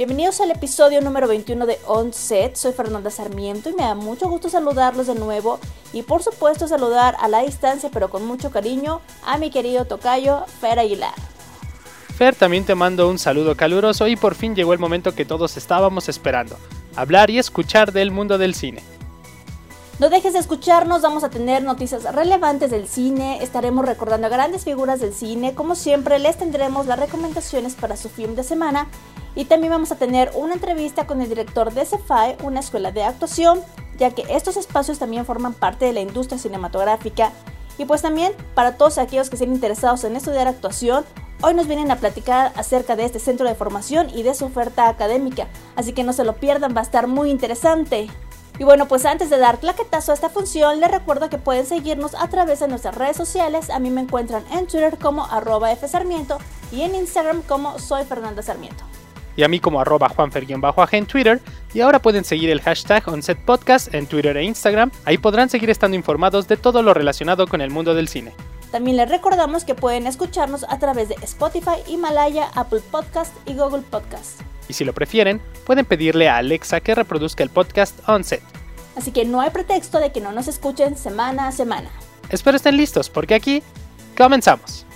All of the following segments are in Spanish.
Bienvenidos al episodio número 21 de On Set. Soy Fernanda Sarmiento y me da mucho gusto saludarlos de nuevo y por supuesto saludar a la distancia pero con mucho cariño a mi querido tocayo Fer Aguilar. Fer, también te mando un saludo caluroso y por fin llegó el momento que todos estábamos esperando, hablar y escuchar del mundo del cine. No dejes de escucharnos, vamos a tener noticias relevantes del cine, estaremos recordando a grandes figuras del cine, como siempre les tendremos las recomendaciones para su film de semana y también vamos a tener una entrevista con el director de CEFAE, una escuela de actuación, ya que estos espacios también forman parte de la industria cinematográfica y pues también para todos aquellos que estén interesados en estudiar actuación, hoy nos vienen a platicar acerca de este centro de formación y de su oferta académica, así que no se lo pierdan, va a estar muy interesante. Y bueno, pues antes de dar claquetazo a esta función, les recuerdo que pueden seguirnos a través de nuestras redes sociales. A mí me encuentran en Twitter como arroba fsarmiento y en Instagram como soy Fernanda Sarmiento. Y a mí como arroba juanfer en Twitter. Y ahora pueden seguir el hashtag OnSetPodcast en Twitter e Instagram. Ahí podrán seguir estando informados de todo lo relacionado con el mundo del cine. También les recordamos que pueden escucharnos a través de Spotify, Himalaya, Apple Podcast y Google Podcast. Y si lo prefieren, pueden pedirle a Alexa que reproduzca el podcast Onset. Así que no hay pretexto de que no nos escuchen semana a semana. Espero estén listos porque aquí comenzamos.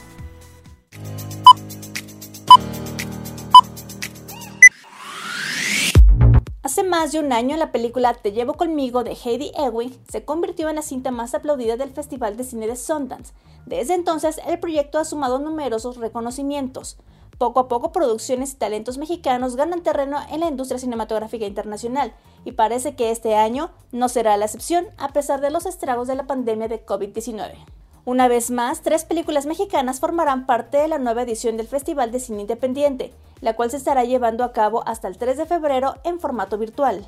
Hace más de un año la película Te llevo conmigo de Heidi Ewing se convirtió en la cinta más aplaudida del Festival de Cine de Sundance. Desde entonces el proyecto ha sumado numerosos reconocimientos. Poco a poco producciones y talentos mexicanos ganan terreno en la industria cinematográfica internacional y parece que este año no será la excepción a pesar de los estragos de la pandemia de COVID-19. Una vez más, tres películas mexicanas formarán parte de la nueva edición del Festival de Cine Independiente, la cual se estará llevando a cabo hasta el 3 de febrero en formato virtual.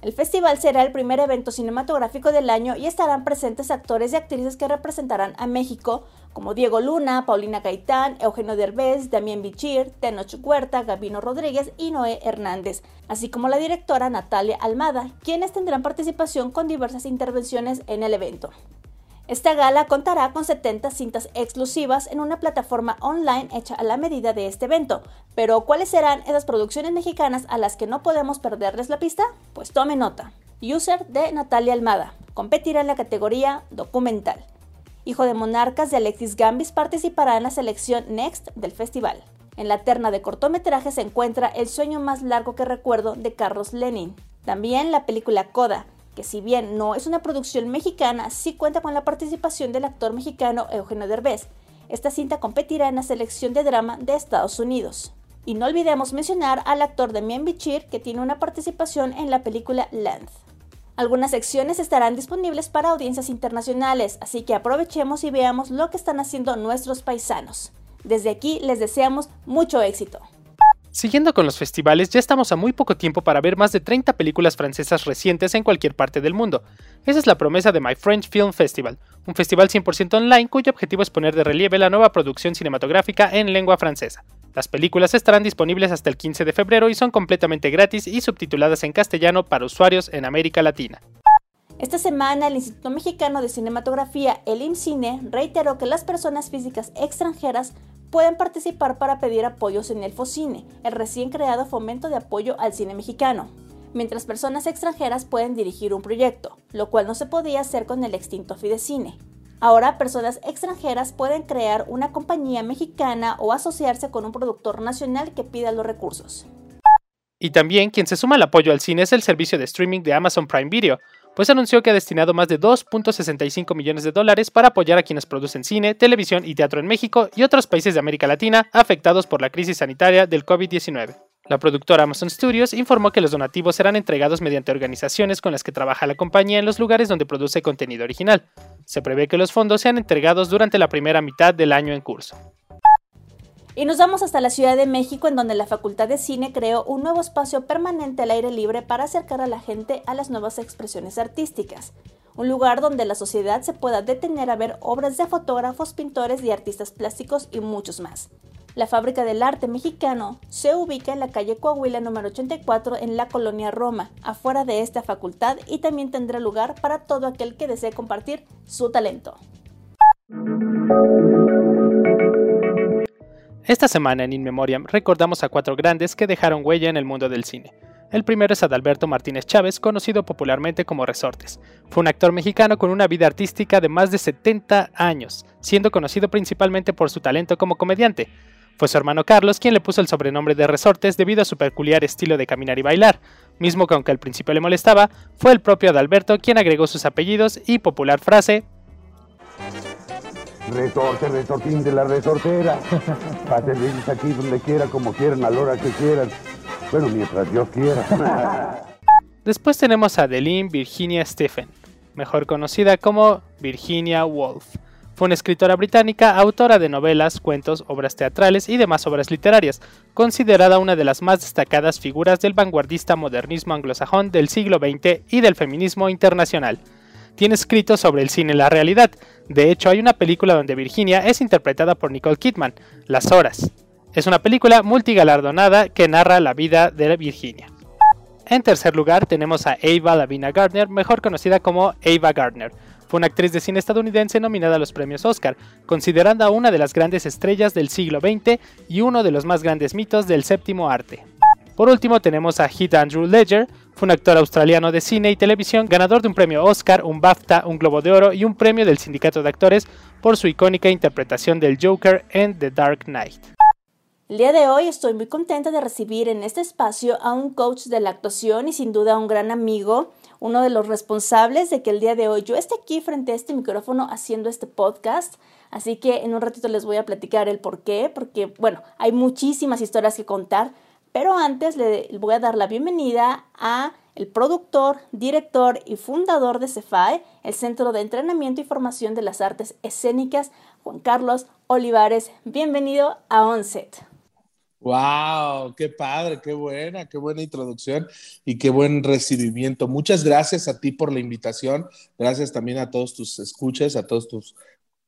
El festival será el primer evento cinematográfico del año y estarán presentes actores y actrices que representarán a México, como Diego Luna, Paulina Gaitán, Eugenio Derbez, Damián Bichir, Tenoch Huerta, Gabino Rodríguez y Noé Hernández, así como la directora Natalia Almada, quienes tendrán participación con diversas intervenciones en el evento. Esta gala contará con 70 cintas exclusivas en una plataforma online hecha a la medida de este evento. Pero ¿cuáles serán esas producciones mexicanas a las que no podemos perderles la pista? Pues tome nota. User de Natalia Almada. Competirá en la categoría documental. Hijo de Monarcas de Alexis Gambis participará en la selección Next del festival. En la terna de cortometraje se encuentra El sueño más largo que recuerdo de Carlos Lenin. También la película Coda, que si bien no es una producción mexicana, sí cuenta con la participación del actor mexicano Eugenio Derbez. Esta cinta competirá en la selección de drama de Estados Unidos. Y no olvidemos mencionar al actor Demian Bichir, que tiene una participación en la película Length. Algunas secciones estarán disponibles para audiencias internacionales, así que aprovechemos y veamos lo que están haciendo nuestros paisanos. Desde aquí les deseamos mucho éxito. Siguiendo con los festivales, ya estamos a muy poco tiempo para ver más de 30 películas francesas recientes en cualquier parte del mundo. Esa es la promesa de My French Film Festival, un festival 100% online cuyo objetivo es poner de relieve la nueva producción cinematográfica en lengua francesa. Las películas estarán disponibles hasta el 15 de febrero y son completamente gratis y subtituladas en castellano para usuarios en América Latina. Esta semana, el Instituto Mexicano de Cinematografía, el IMCINE, reiteró que las personas físicas extranjeras pueden participar para pedir apoyos en el FOCINE, el recién creado fomento de apoyo al cine mexicano, mientras personas extranjeras pueden dirigir un proyecto, lo cual no se podía hacer con el extinto Fidecine. Ahora, personas extranjeras pueden crear una compañía mexicana o asociarse con un productor nacional que pida los recursos. Y también quien se suma al apoyo al cine es el servicio de streaming de Amazon Prime Video, pues anunció que ha destinado más de 2.65 millones de dólares para apoyar a quienes producen cine, televisión y teatro en México y otros países de América Latina afectados por la crisis sanitaria del COVID-19. La productora Amazon Studios informó que los donativos serán entregados mediante organizaciones con las que trabaja la compañía en los lugares donde produce contenido original. Se prevé que los fondos sean entregados durante la primera mitad del año en curso. Y nos vamos hasta la Ciudad de México, en donde la Facultad de Cine creó un nuevo espacio permanente al aire libre para acercar a la gente a las nuevas expresiones artísticas. Un lugar donde la sociedad se pueda detener a ver obras de fotógrafos, pintores y artistas plásticos y muchos más. La Fábrica del Arte Mexicano se ubica en la calle Coahuila número 84 en la colonia Roma, afuera de esta facultad y también tendrá lugar para todo aquel que desee compartir su talento. Esta semana en In Memoriam recordamos a cuatro grandes que dejaron huella en el mundo del cine. El primero es Adalberto Martínez Chávez, conocido popularmente como Resortes. Fue un actor mexicano con una vida artística de más de 70 años, siendo conocido principalmente por su talento como comediante. Fue su hermano Carlos quien le puso el sobrenombre de Resortes debido a su peculiar estilo de caminar y bailar, mismo que aunque al principio le molestaba, fue el propio Adalberto quien agregó sus apellidos y popular frase Resorte, resortín de la resortera. Pásenles aquí donde quiera, como quieran, a la hora que quieran. Bueno, mientras Dios quiera. Después tenemos a Adeline Virginia Stephen, mejor conocida como Virginia Woolf. Fue una escritora británica, autora de novelas, cuentos, obras teatrales y demás obras literarias, considerada una de las más destacadas figuras del vanguardista modernismo anglosajón del siglo XX y del feminismo internacional tiene escritos sobre el cine en la realidad. De hecho, hay una película donde Virginia es interpretada por Nicole Kidman, Las Horas. Es una película multigalardonada que narra la vida de Virginia. En tercer lugar tenemos a Ava Lavina Gardner, mejor conocida como Ava Gardner. Fue una actriz de cine estadounidense nominada a los premios Oscar, considerada una de las grandes estrellas del siglo XX y uno de los más grandes mitos del séptimo arte. Por último tenemos a Heath Andrew Ledger, fue un actor australiano de cine y televisión, ganador de un premio Oscar, un BAFTA, un Globo de Oro y un premio del Sindicato de Actores por su icónica interpretación del Joker en The Dark Knight. El día de hoy estoy muy contenta de recibir en este espacio a un coach de la actuación y sin duda un gran amigo, uno de los responsables de que el día de hoy yo esté aquí frente a este micrófono haciendo este podcast. Así que en un ratito les voy a platicar el por qué, porque bueno, hay muchísimas historias que contar, pero antes le voy a dar la bienvenida a el productor, director y fundador de CEFAE, el Centro de Entrenamiento y Formación de las Artes Escénicas, Juan Carlos Olivares. Bienvenido a Onset. ¡Wow! ¡Qué padre! ¡Qué buena! ¡Qué buena introducción! Y qué buen recibimiento. Muchas gracias a ti por la invitación. Gracias también a todos tus escuchas, a todos tus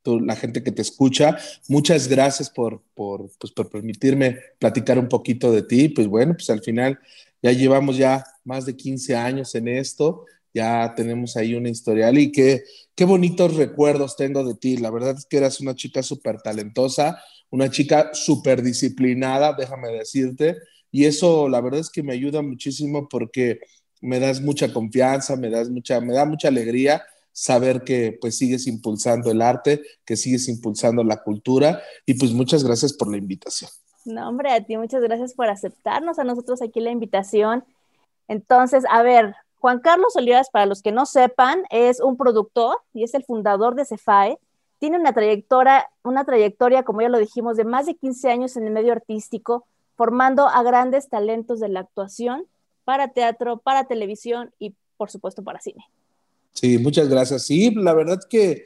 la gente que te escucha. Muchas gracias por, por, pues, por permitirme platicar un poquito de ti. Pues bueno, pues al final ya llevamos ya más de 15 años en esto, ya tenemos ahí una historial y qué, qué bonitos recuerdos tengo de ti. La verdad es que eras una chica súper talentosa, una chica súper disciplinada, déjame decirte, y eso la verdad es que me ayuda muchísimo porque me das mucha confianza, me das mucha, me da mucha alegría saber que pues sigues impulsando el arte, que sigues impulsando la cultura y pues muchas gracias por la invitación. No, hombre, a ti muchas gracias por aceptarnos a nosotros aquí la invitación. Entonces, a ver, Juan Carlos Olivares, para los que no sepan, es un productor y es el fundador de Cefae. Tiene una trayectoria, una trayectoria, como ya lo dijimos, de más de 15 años en el medio artístico, formando a grandes talentos de la actuación para teatro, para televisión y, por supuesto, para cine. Sí, muchas gracias. Sí, la verdad que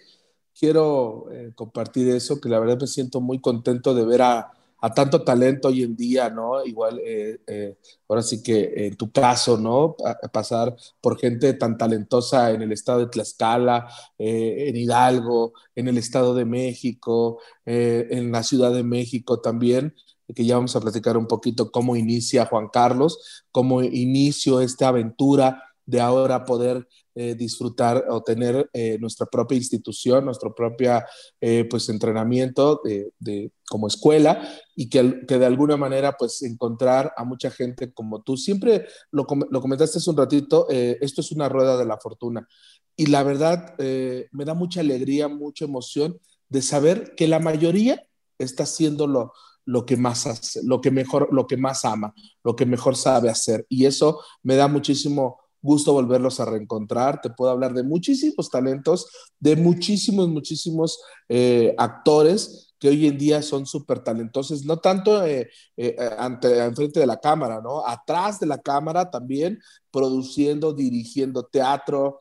quiero eh, compartir eso, que la verdad me siento muy contento de ver a, tanto talento hoy en día, ¿no? Igual, eh, eh, ahora sí que en tu caso, ¿no? pasar por gente tan talentosa en el estado de Tlaxcala, en Hidalgo, en el estado de México, en la Ciudad de México también que ya vamos a platicar un poquito cómo inicia Juan Carlos, cómo inició esta aventura de ahora poder eh, disfrutar o tener eh, nuestra propia institución, nuestro propio eh, pues, entrenamiento de, como escuela y que, que, de alguna manera pues encontrar a mucha gente como tú. Siempre lo, lo comentaste hace un ratito, esto es una rueda de la fortuna y la verdad me da mucha alegría, mucha emoción de saber que la mayoría está haciendo lo, lo que más hace, lo que mejor, lo que más ama, lo que mejor sabe hacer. Y eso me da muchísimo gusto volverlos a reencontrar. Te puedo hablar de muchísimos talentos, de muchísimos, muchísimos eh, actores que hoy en día son súper talentosos, no tanto eh, eh, ante, enfrente de la cámara, ¿no? Atrás de la cámara también, produciendo, dirigiendo teatro,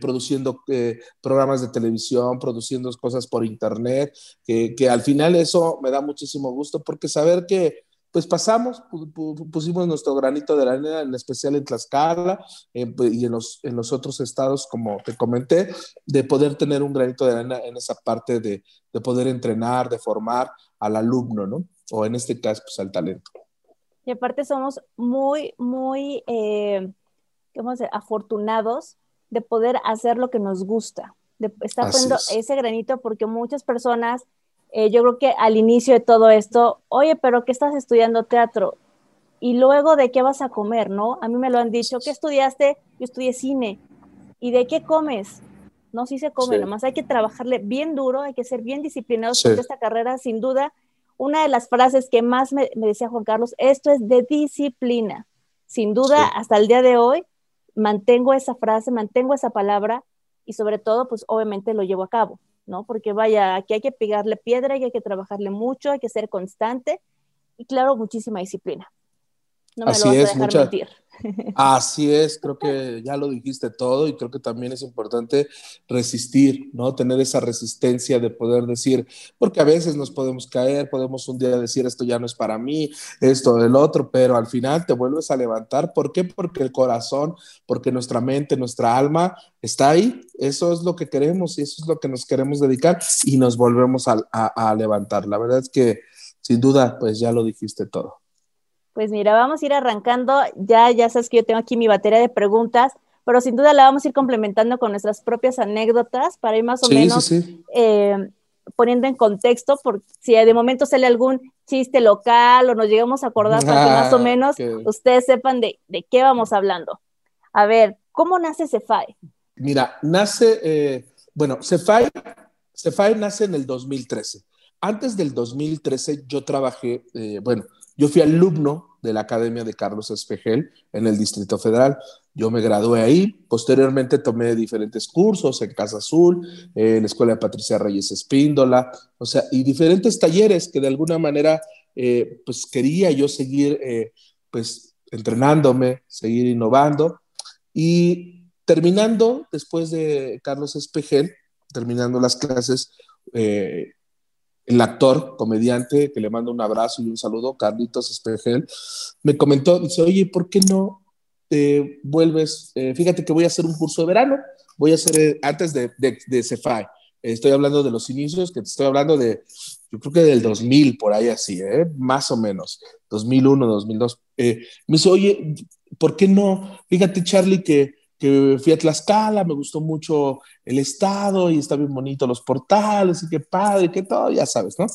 produciendo programas de televisión, produciendo cosas por internet, que, que, al final eso me da muchísimo gusto porque saber que pues pasamos, pusimos nuestro granito de arena, en especial en Tlaxcala pues, y en los, en los otros estados, como te comenté, de poder tener un granito de arena en esa parte de, de poder entrenar, de formar al alumno, ¿no? O en este caso, pues al talento. Y aparte somos muy, muy, eh, ¿cómo decir? afortunados de poder hacer lo que nos gusta, de estar poniendo ese granito porque muchas personas eh, yo creo que al inicio de todo esto, oye, pero ¿qué estás estudiando teatro? Y luego, ¿de qué vas a comer, no? A mí me lo han dicho, ¿qué estudiaste? Yo estudié cine. ¿Y de qué comes? No, sí se come, nomás hay que trabajarle bien duro, hay que ser bien disciplinados porque esta carrera, sin duda, una de las frases que más me, decía Juan Carlos, esto es de disciplina. Sin duda, hasta el día de hoy, mantengo esa frase, mantengo esa palabra y sobre todo, pues obviamente lo llevo a cabo. ¿No? Porque vaya, aquí hay que pegarle piedra, y hay que trabajarle mucho, hay que ser constante y claro, muchísima disciplina. No me Así lo vas es, a dejar mentir. Así es, creo que ya lo dijiste todo y creo que también es importante resistir, ¿no? Tener esa resistencia de poder decir, porque a veces nos podemos caer, podemos un día decir esto ya no es para mí, esto, el otro, pero al final te vuelves a levantar. ¿Por qué? Porque el corazón, porque nuestra mente, nuestra alma está ahí. Eso es lo que queremos y eso es lo que nos queremos dedicar y nos volvemos a, a levantar. La verdad es que sin duda, pues ya lo dijiste todo. Pues mira, vamos a ir arrancando. Ya, ya sabes que yo tengo aquí mi batería de preguntas, pero sin duda la vamos a ir complementando con nuestras propias anécdotas para ir más o menos eh, poniendo en contexto, por si de momento sale algún chiste local o nos llegamos a acordar para que más o menos ustedes sepan de, de, qué vamos hablando. A ver, ¿cómo nace Cefai? Mira, nace, eh, bueno, Cefai, Cefai nace en el 2013. Antes del 2013 yo trabajé, eh, bueno, yo fui alumno de la Academia de Carlos Espejel en el Distrito Federal. Yo me gradué ahí, posteriormente tomé diferentes cursos en Casa Azul, en la Escuela de Patricia Reyes Espíndola, o sea, y diferentes talleres que de alguna manera, eh, pues quería yo seguir, eh, pues, entrenándome, seguir innovando. Y terminando, después de Carlos Espejel, terminando las clases, eh, el actor, comediante, que le mando un abrazo y un saludo, Carlitos Espejel, me comentó, dice, oye, ¿por qué no te vuelves? Eh, fíjate que voy a hacer un curso de verano, voy a hacer eh, antes de, de, de Cefai. Estoy hablando de los inicios, que te estoy hablando de, yo creo que del 2000, por ahí así, ¿eh? más o menos, 2001, 2002. me dice, oye, ¿por qué no? Fíjate, Charlie, que que fui a Tlaxcala, me gustó mucho el estado y está bien bonito los portales y qué padre, qué todo, ya sabes, ¿no?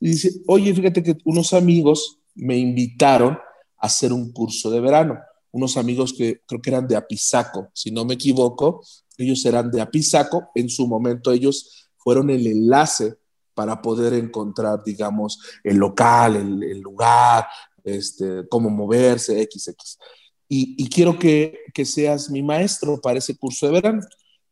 Y dice, oye, fíjate que unos amigos me invitaron a hacer un curso de verano, unos amigos que creo que eran de Apizaco, si no me equivoco, ellos eran de Apizaco, en su momento ellos fueron el enlace para poder encontrar, digamos, el local, el, el lugar, este, cómo moverse, XX y, quiero que, que, seas mi maestro para ese curso de verano.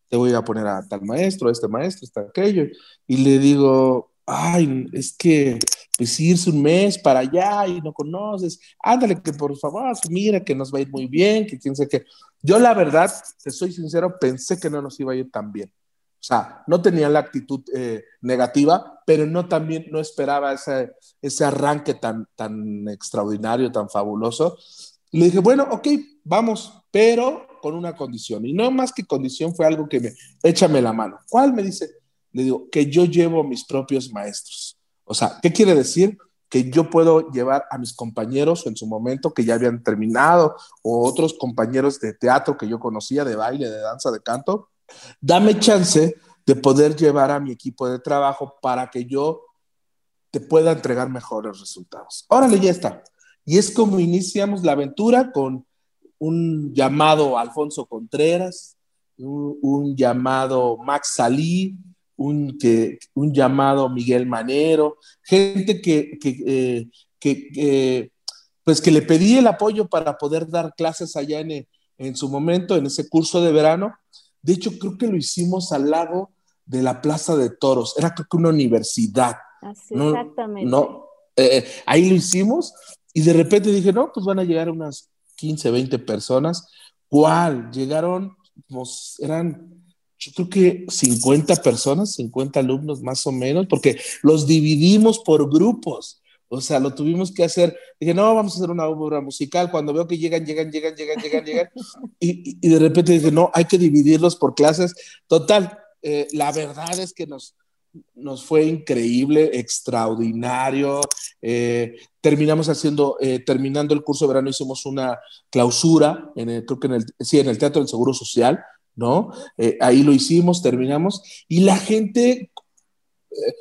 Te voy a poner a tal maestro, a este maestro, a aquello. Y le digo, ay, es que pues irse un mes para allá y no conoces, ándale que por favor, mira que nos va a ir muy bien, que quién sabe qué. Yo la verdad, te soy sincero, pensé que no nos iba a ir tan bien. O sea, no tenía la actitud eh, negativa, pero no también no esperaba ese, ese arranque tan, tan extraordinario, tan fabuloso. Le dije, bueno, ok, vamos, pero con una condición. Y no más que condición fue algo que me, échame la mano. ¿Cuál? Me dice, le digo, que yo llevo mis propios maestros. O sea, ¿qué quiere decir? Que yo puedo llevar a mis compañeros en su momento que ya habían terminado o otros compañeros de teatro que yo conocía, de baile, de danza, de canto. Dame chance de poder llevar a mi equipo de trabajo para que yo te pueda entregar mejores resultados. Órale, ya está. Y es como iniciamos la aventura con un llamado Alfonso Contreras, un, llamado Max Salí, un, que, un llamado Miguel Manero, gente que, que, eh, pues que le pedí el apoyo para poder dar clases allá en, en su momento, en ese curso de verano. De hecho, creo que lo hicimos al lado de la Plaza de Toros, era creo que una universidad. Así, exactamente. No, eh, ahí lo hicimos y de repente dije, no, pues van a llegar unas 15, 20 personas. ¿Cuál? Llegaron, pues, eran, yo creo que 50 personas, 50 alumnos más o menos, porque los dividimos por grupos. O sea, lo tuvimos que hacer. Dije, no, vamos a hacer una obra musical. Cuando veo que llegan, llegan, llegan, llegan, llegan, llegan. Y, y, de repente dije, no, hay que dividirlos por clases. Total, eh, la verdad es que nos, nos fue increíble, extraordinario. Eh, terminamos haciendo, eh, terminando el curso de verano, hicimos una clausura, en el, creo que en el, sí, en el Teatro del Seguro Social, ¿no? Eh, ahí lo hicimos, terminamos, y la gente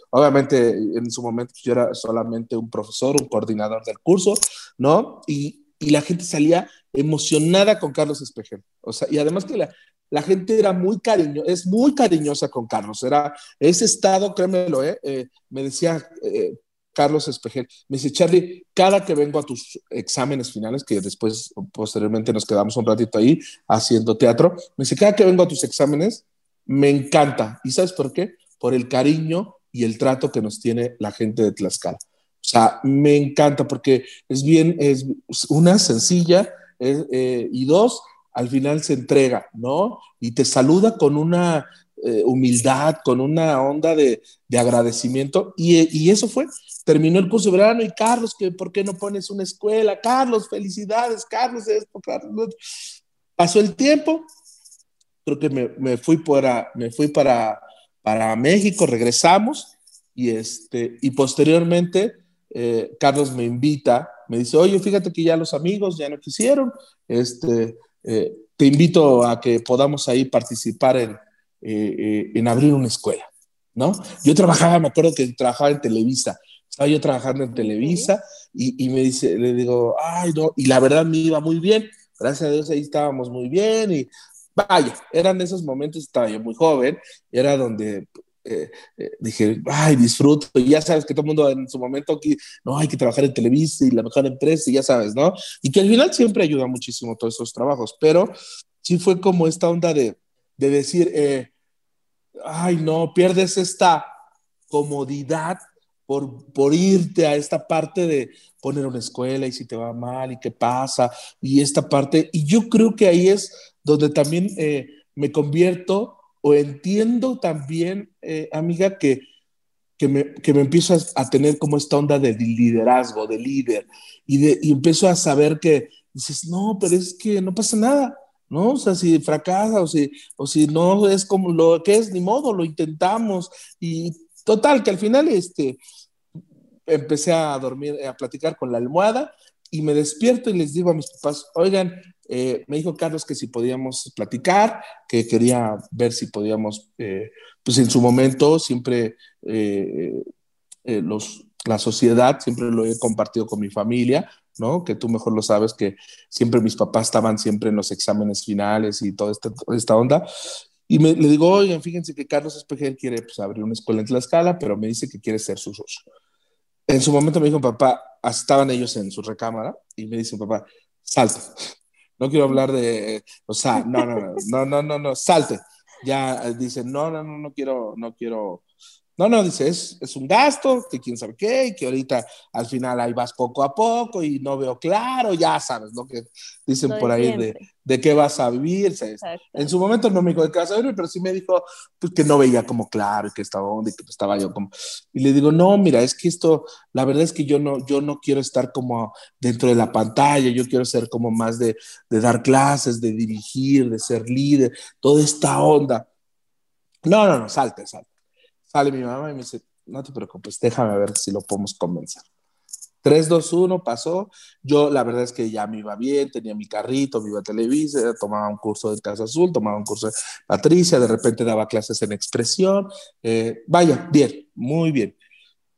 obviamente en su momento yo era solamente un profesor, un coordinador del curso, ¿no? Y, y la gente salía emocionada con Carlos Espejel. O sea, y además que la, la gente era muy cariño, es muy cariñosa con Carlos. Era ese estado, créemelo, ¿eh? eh me decía eh, Carlos Espejel, me dice, Charlie, cada que vengo a tus exámenes finales, que después, posteriormente nos quedamos un ratito ahí haciendo teatro, me dice, cada que vengo a tus exámenes, me encanta. ¿Y sabes por qué? Por el cariño y el trato que nos tiene la gente de Tlaxcala. O sea, me encanta porque es bien, es una sencilla eh, y dos, al final se entrega, ¿no? Y te saluda con una eh, humildad, con una onda de, agradecimiento. Y, eso fue, terminó el curso de verano y Carlos, que ¿por qué no pones una escuela? Carlos, felicidades, Carlos, esto, Carlos. Pasó el tiempo, creo que me, fui, para, me fui para, para México, regresamos y, este, y posteriormente eh, Carlos me invita, me dice, oye, fíjate que ya los amigos ya no quisieron, este, eh, te invito a que podamos ahí participar en, eh, en abrir una escuela, ¿no? Yo trabajaba, me acuerdo que trabajaba en Televisa, estaba yo trabajando en Televisa y, y, me dice, le digo, ay, no, y la verdad me iba muy bien, gracias a Dios ahí estábamos muy bien y vaya, eran esos momentos, estaba yo muy joven, era donde eh, eh, dije, ay, disfruto, y ya sabes que todo el mundo en su momento aquí, no, hay que trabajar en Televisa y la mejor empresa, y ya sabes, ¿no? Y que al final siempre ayuda muchísimo todos esos trabajos, pero sí fue como esta onda de, de decir, eh, ay, no, pierdes esta comodidad por, por, irte a esta parte de poner una escuela y si te va mal y qué pasa, y esta parte, y yo creo que ahí es donde también me convierto o entiendo también, eh, amiga, que, que, me, que me empiezo a, tener como esta onda de liderazgo, de líder, y, de, y empiezo a saber que dices, no, pero es que no pasa nada, ¿no? O sea, si fracasa o si, o si no es como lo que es, ni modo, lo intentamos. Y total, que al final este, empecé a dormir, a platicar con la almohada y me despierto y les digo a mis papás, oigan, eh, me dijo Carlos que si podíamos platicar, que quería ver si podíamos, eh, pues en su momento siempre eh, los, la sociedad, siempre lo he compartido con mi familia, ¿no? Que tú mejor lo sabes, que siempre mis papás estaban siempre en los exámenes finales y toda esta, esta onda. Y me, le digo, oigan, fíjense que Carlos Espejel quiere pues, abrir una escuela en Tlaxcala, pero me dice que quiere ser su socio. En su momento me dijo, papá, estaban ellos en su recámara y me dice, papá, salta no quiero hablar de, o sea, no, no, no, no, no, no, no, salte. Ya eh, dice, no, no, no, no quiero, no quiero, no, no, dice, es, es, un gasto, que quién sabe qué, y que ahorita al final ahí vas poco a poco y no veo claro, ya sabes lo que dicen por ahí de, de, qué vas a vivir. En su momento no me dijo de qué vas a vivir, pero sí me dijo pues, que no veía como claro y que estaba y que estaba yo como... Y le digo, no, mira, es que esto, la verdad es que yo no, yo no quiero estar como dentro de la pantalla, yo quiero ser como más de, de dar clases, de dirigir, de ser líder, toda esta onda. No, no, no, salte, salte. Sale mi mamá y me dice, no te preocupes, déjame ver si lo podemos convencer. 3, 2, 1 pasó. Yo la verdad es que ya me iba bien, tenía mi carrito, me iba a Televisa, tomaba un curso de Casa Azul, tomaba un curso de Patricia, de repente daba clases en expresión. Eh, vaya, bien, muy bien.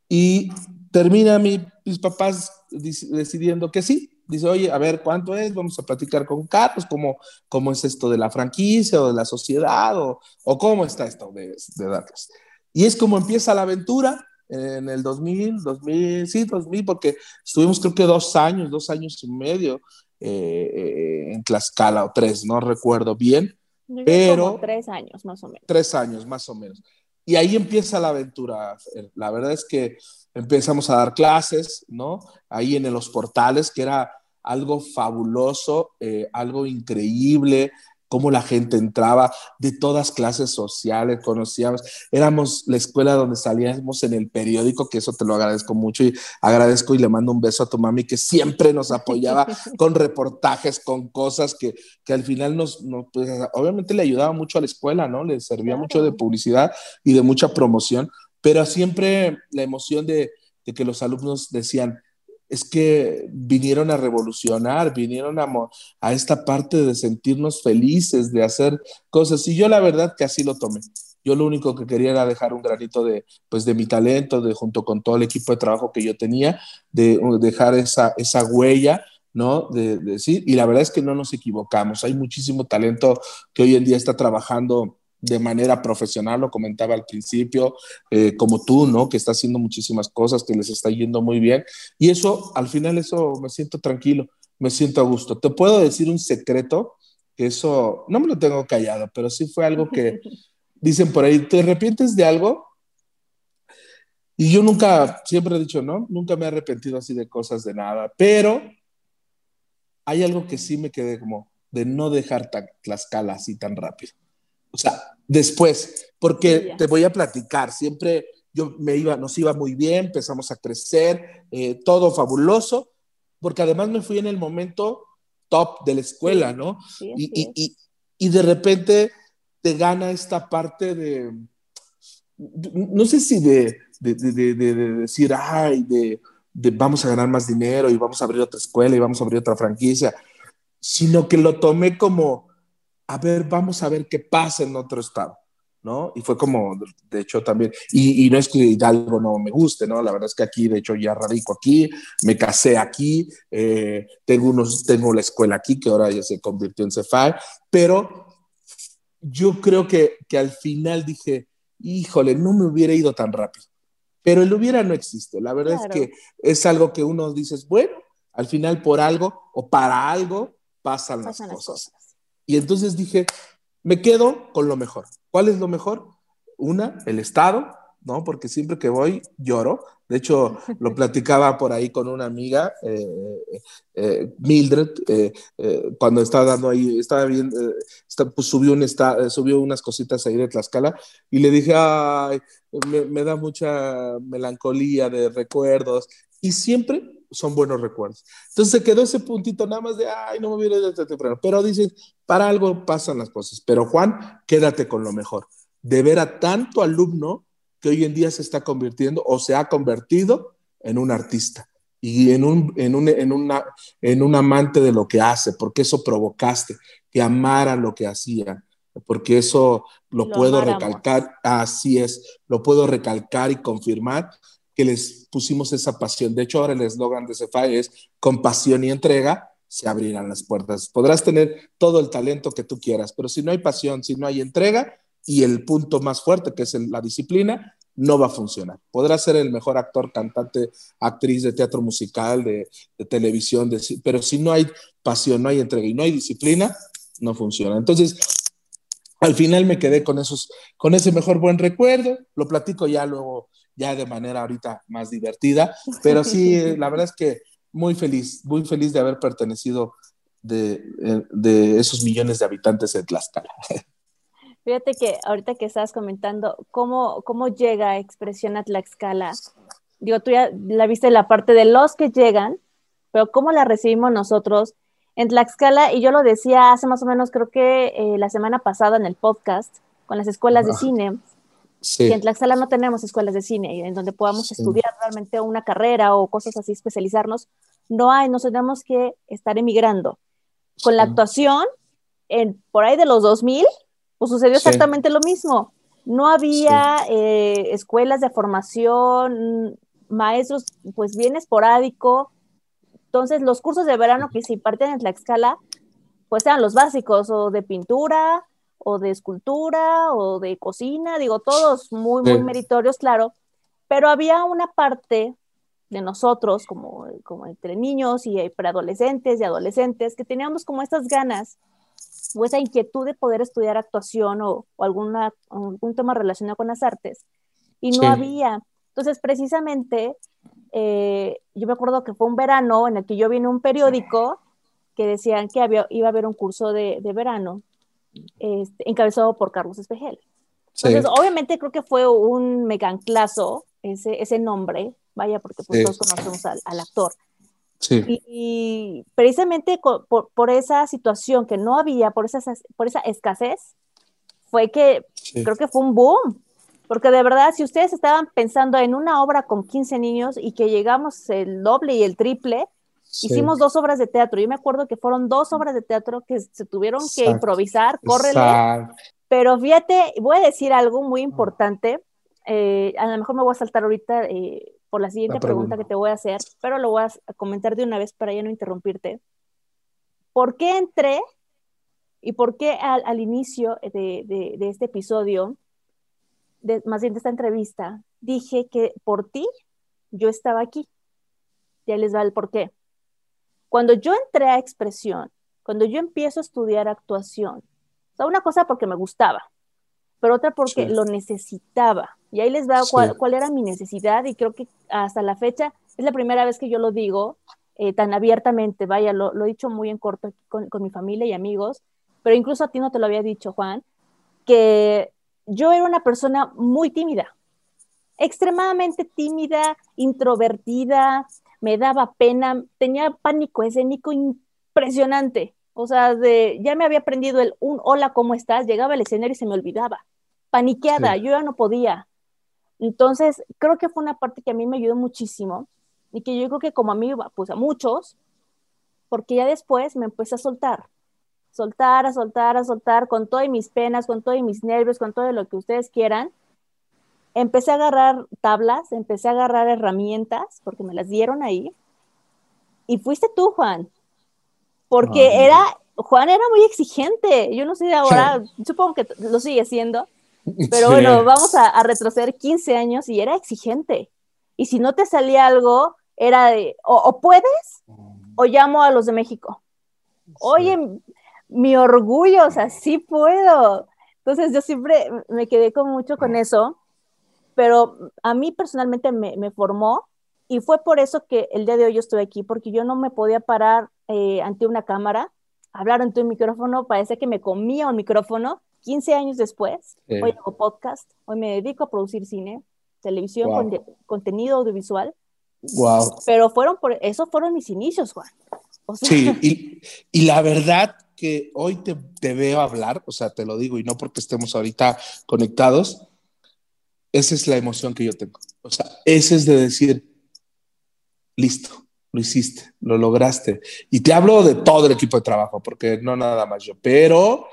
Y termina mi, mis papás decidiendo que sí. Dice, oye, a ver, ¿cuánto es? Vamos a platicar con Carlos, ¿cómo, cómo es esto de la franquicia o de la sociedad o, o cómo está esto de, de darles. Y es como empieza la aventura en el 2000, 2000, sí, 2000, porque estuvimos creo que dos años, dos años y medio eh, eh, en Tlaxcala, o tres, no recuerdo bien, pero... Como tres años más o menos. Tres años más o menos. Y ahí empieza la aventura. La verdad es que empezamos a dar clases, ¿no? Ahí en los portales, que era algo fabuloso, eh, algo increíble, cómo la gente entraba de todas clases sociales, conocíamos, éramos la escuela donde salíamos en el periódico, que eso te lo agradezco mucho y agradezco y le mando un beso a tu mami que siempre nos apoyaba con reportajes, con cosas que, que al final nos, pues, obviamente le ayudaba mucho a la escuela, ¿no? Le servía mucho de publicidad y de mucha promoción, pero siempre la emoción de, de que los alumnos decían, es que vinieron a revolucionar, vinieron a, a esta parte de sentirnos felices, de hacer cosas. Y yo la verdad que así lo tomé. Yo lo único que quería era dejar un granito de, pues, de mi talento, de, junto con todo el equipo de trabajo que yo tenía, de, dejar esa, esa huella, ¿no? De, decir, y la verdad es que no nos equivocamos. Hay muchísimo talento que hoy en día está trabajando de manera profesional, lo comentaba al principio, eh, como tú, ¿no? Que está haciendo muchísimas cosas, que les está yendo muy bien. Y eso, al final, eso me siento tranquilo, me siento a gusto. Te puedo decir un secreto, que eso, no me lo tengo callado, pero sí fue algo que dicen por ahí, ¿te arrepientes de algo? Y yo nunca, siempre he dicho, no, nunca me he arrepentido así de cosas, de nada, pero hay algo que sí me quedé como de no dejar Tlaxcala así tan rápido. O sea, después, porque te voy a platicar, siempre yo me iba, nos iba muy bien, empezamos a crecer, eh, todo fabuloso, porque además me fui en el momento top de la escuela, ¿no? y, y, y, de repente te gana esta parte de, no sé si de, de, de, de decir, ay, de, vamos a ganar más dinero y vamos a abrir otra escuela y vamos a abrir otra franquicia, sino que lo tomé como, a ver, vamos a ver qué pasa en otro estado. ¿no? Y fue como, de hecho, también, y, y, no es que Hidalgo no me guste, ¿no? La verdad es que aquí, de hecho, ya radico aquí, me casé aquí, eh, tengo, unos, tengo la escuela aquí, que ahora ya se convirtió en Cefal, pero yo creo que, que al final dije, híjole, no me hubiera ido tan rápido. Pero el hubiera no existe. La verdad es que es algo que uno dice, bueno, al final por algo o para algo pasan, las, cosas. Y entonces dije, me quedo con lo mejor. ¿Cuál es lo mejor? Una, el Estado, ¿no? Porque siempre que voy lloro. De hecho, lo platicaba por ahí con una amiga, eh, eh, Mildred, eh, cuando estaba dando ahí, estaba viendo, pues subió, un subió unas cositas ahí de Tlaxcala y le dije, ay, me, da mucha melancolía de recuerdos y siempre son buenos recuerdos. Entonces se quedó ese puntito nada más de, ay, no me hubiera ido desde temprano. Pero dicen, para algo pasan las cosas. Pero Juan, quédate con lo mejor. De ver a tanto alumno que hoy en día se está convirtiendo o se ha convertido en un artista y en un, en un, en una, en un amante de lo que hace, porque eso provocaste, que amara lo que hacían, porque eso lo, puedo recalcar, así es, lo puedo recalcar y confirmar que les pusimos esa pasión. De hecho, ahora el eslogan de Cefai es con pasión y entrega se abrirán las puertas. Podrás tener todo el talento que tú quieras, pero si no hay pasión, si no hay entrega, y el punto más fuerte, que es la disciplina, no va a funcionar. Podrás ser el mejor actor, cantante, actriz de teatro musical, de, televisión, pero si no hay pasión, no hay entrega y no hay disciplina, no funciona. Entonces, al final me quedé con, esos, con ese mejor buen recuerdo, lo platico ya luego, ya de manera ahorita más divertida, pero sí, la verdad es que muy feliz, muy feliz de haber pertenecido de, de esos millones de habitantes de Tlaxcala. Fíjate que ahorita que estás comentando cómo, cómo llega Expresión a Tlaxcala, digo, tú ya la viste la parte de los que llegan, pero cómo la recibimos nosotros en Tlaxcala, y yo lo decía hace más o menos, creo que eh, la semana pasada en el podcast, con las escuelas de cine, que en Tlaxcala no tenemos escuelas de cine en donde podamos estudiar realmente una carrera o cosas así, especializarnos, no hay, nos tenemos que estar emigrando. Con la actuación, en, por ahí de los 2000, pues sucedió exactamente lo mismo. No había eh, escuelas de formación, maestros, pues bien esporádico. Entonces, los cursos de verano que se impartían en Tlaxcala, pues eran los básicos, o de pintura, o de escultura, o de cocina, digo, todos muy, muy meritorios, claro. Pero había una parte de nosotros, como, como entre niños y preadolescentes y adolescentes, que teníamos como estas ganas o esa inquietud de poder estudiar actuación o, alguna, algún tema relacionado con las artes. Y no había. Entonces, precisamente, eh, yo me acuerdo que fue un verano en el que yo vi en un periódico que decían que había, iba a haber un curso de, de verano este, encabezado por Carlos Espejel. Entonces, obviamente creo que fue un meganclazo ese, ese nombre, vaya, porque pues, todos conocemos al, al actor. Y, precisamente por, esa situación que no había, por esa, por esa escasez, fue que creo que fue un boom. Porque de verdad, si ustedes estaban pensando en una obra con 15 niños y que llegamos el doble y el triple, hicimos dos obras de teatro. Yo me acuerdo que fueron dos obras de teatro que se tuvieron que improvisar, córrele. Pero fíjate, voy a decir algo muy importante. Eh, a lo mejor me voy a saltar ahorita eh, por la siguiente pregunta. que te voy a hacer, pero lo voy a comentar de una vez para ya no interrumpirte. ¿Por qué entré y por qué al, inicio de, este episodio, más bien de esta entrevista, dije que por ti yo estaba aquí? Ya les va el por qué. Cuando yo entré a expresión, cuando yo empiezo a estudiar actuación, o sea, una cosa porque me gustaba, pero otra porque lo necesitaba. Y ahí les va cuál, era mi necesidad y creo que hasta la fecha es la primera vez que yo lo digo eh, tan abiertamente, vaya, lo, he dicho muy en corto con, con mi familia y amigos, pero incluso a ti no te lo había dicho, Juan, que yo era una persona muy tímida, extremadamente tímida, introvertida, me daba pena, tenía pánico escénico impresionante. O sea, de, ya me había aprendido el un hola, ¿cómo estás? Llegaba al escenario y se me olvidaba. Paniqueada, yo ya no podía. Entonces, creo que fue una parte que a mí me ayudó muchísimo y que yo creo que como a mí, pues a muchos, porque ya después me empecé a soltar, soltar, a soltar, a soltar, con todas mis penas, con todos mis nervios, con todo lo que ustedes quieran, empecé a agarrar tablas, empecé a agarrar herramientas, porque me las dieron ahí. Y fuiste tú, Juan, porque era, Juan era muy exigente. Yo no sé de ahora, supongo que lo sigue siendo, pero bueno, vamos a, retroceder 15 años y era exigente. Y si no te salía algo, era de, o, puedes, o llamo a los de México. Oye, mi orgullo, o sea, sí puedo. Entonces yo siempre me quedé con mucho con eso pero a mí personalmente me, formó y fue por eso que el día de hoy yo estoy aquí, porque yo no me podía parar eh, ante una cámara, hablar ante un micrófono, parece que me comía un micrófono. 15 años después, hoy hago podcast, hoy me dedico a producir cine, televisión, contenido audiovisual. Wow. Pero fueron por, eso fueron mis inicios, Juan. sí, y, y, la verdad que hoy te, te, veo hablar, o sea, te lo digo, y no porque estemos ahorita conectados, esa es la emoción que yo tengo. O sea, ese es de decir, listo, lo hiciste, lo lograste. Y te hablo de todo el equipo de trabajo, porque no nada más yo, pero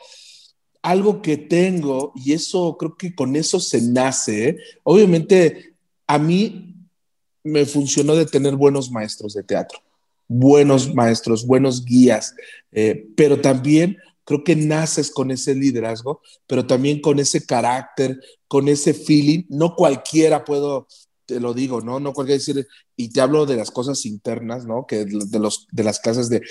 algo que tengo, y eso creo que con eso se nace, obviamente a mí me funcionó de tener buenos maestros de teatro, buenos maestros, buenos guías, eh, pero también creo que naces con ese liderazgo, pero también con ese carácter, con ese feeling. No cualquiera puedo, te lo digo, ¿no? No cualquiera decir, y te hablo de las cosas internas, ¿no? Que de, los, de las clases de,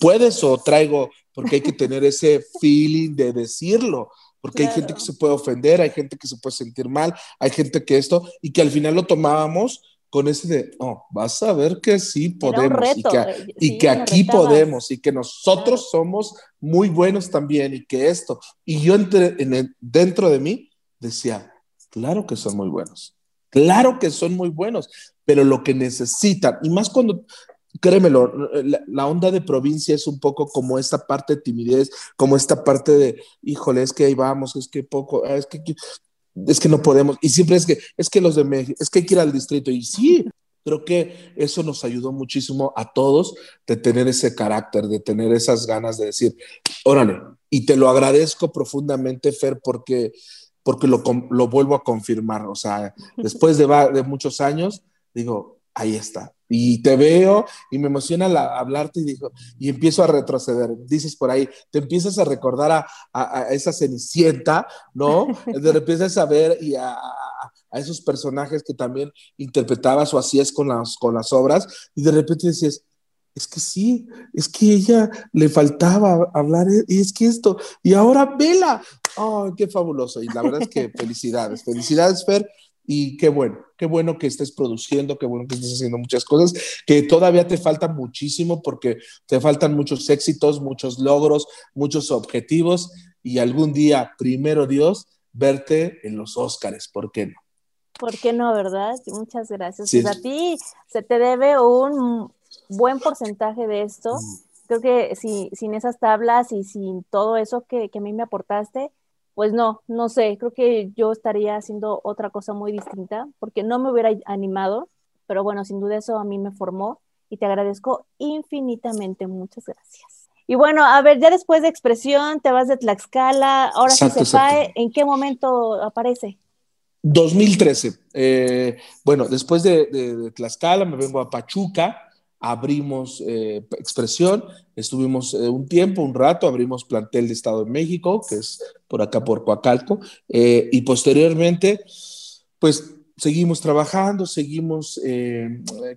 puedes o traigo, porque hay que tener ese feeling de decirlo. Porque hay gente que se puede ofender, hay gente que se puede sentir mal, hay gente que esto, y que al final lo tomábamos con ese de, oh, vas a ver que sí podemos y que, eh, y que aquí podemos y que nosotros somos muy buenos también y que esto. Y yo entre, en dentro de mí decía, claro que son muy buenos, claro que son muy buenos, pero lo que necesitan, y más cuando, créemelo, la, la, onda de provincia es un poco como esta parte de timidez, como esta parte de, híjole, es que ahí vamos, es que poco, es que es que no podemos, y siempre es que, es que los de México, es que hay que ir al distrito, y sí, creo que eso nos ayudó muchísimo a todos de tener ese carácter, de tener esas ganas de decir, órale, y te lo agradezco profundamente, Fer, porque, porque lo, lo vuelvo a confirmar, o sea, después de, de muchos años, digo, ahí está, y te veo y me emociona hablarte y digo, y empiezo a retroceder. Dices por ahí, te empiezas a recordar a, esa cenicienta, ¿no? De repente a ver y a, esos personajes que también interpretabas o hacías con las, con las obras y de repente decías, es que sí, es que ella le faltaba hablar, y es que esto, y ahora vela, oh, qué fabuloso, y la verdad es que felicidades, felicidades, Fer, y qué bueno, qué bueno que estés produciendo, qué bueno que estés haciendo muchas cosas, que todavía te falta muchísimo porque te faltan muchos éxitos, muchos logros, muchos objetivos y algún día, primero Dios, verte en los Óscares, ¿por qué no? ¿Por qué no, verdad? Muchas gracias. Pues a ti se te debe un buen porcentaje de esto. Mm. Creo que si, sin esas tablas y sin todo eso que, que a mí me aportaste, pues no, no sé, creo que yo estaría haciendo otra cosa muy distinta porque no me hubiera animado, pero bueno, sin duda eso a mí me formó y te agradezco infinitamente, muchas gracias. Y bueno, a ver, ya después de expresión, te vas de Tlaxcala, ahora sí se fae, ¿en qué momento aparece? 2013. Eh, bueno, después de, Tlaxcala me vengo a Pachuca, abrimos eh, expresión, estuvimos eh, un tiempo, un rato, abrimos plantel de Estado de México, que es por acá por Coacalco, y posteriormente, pues seguimos trabajando, seguimos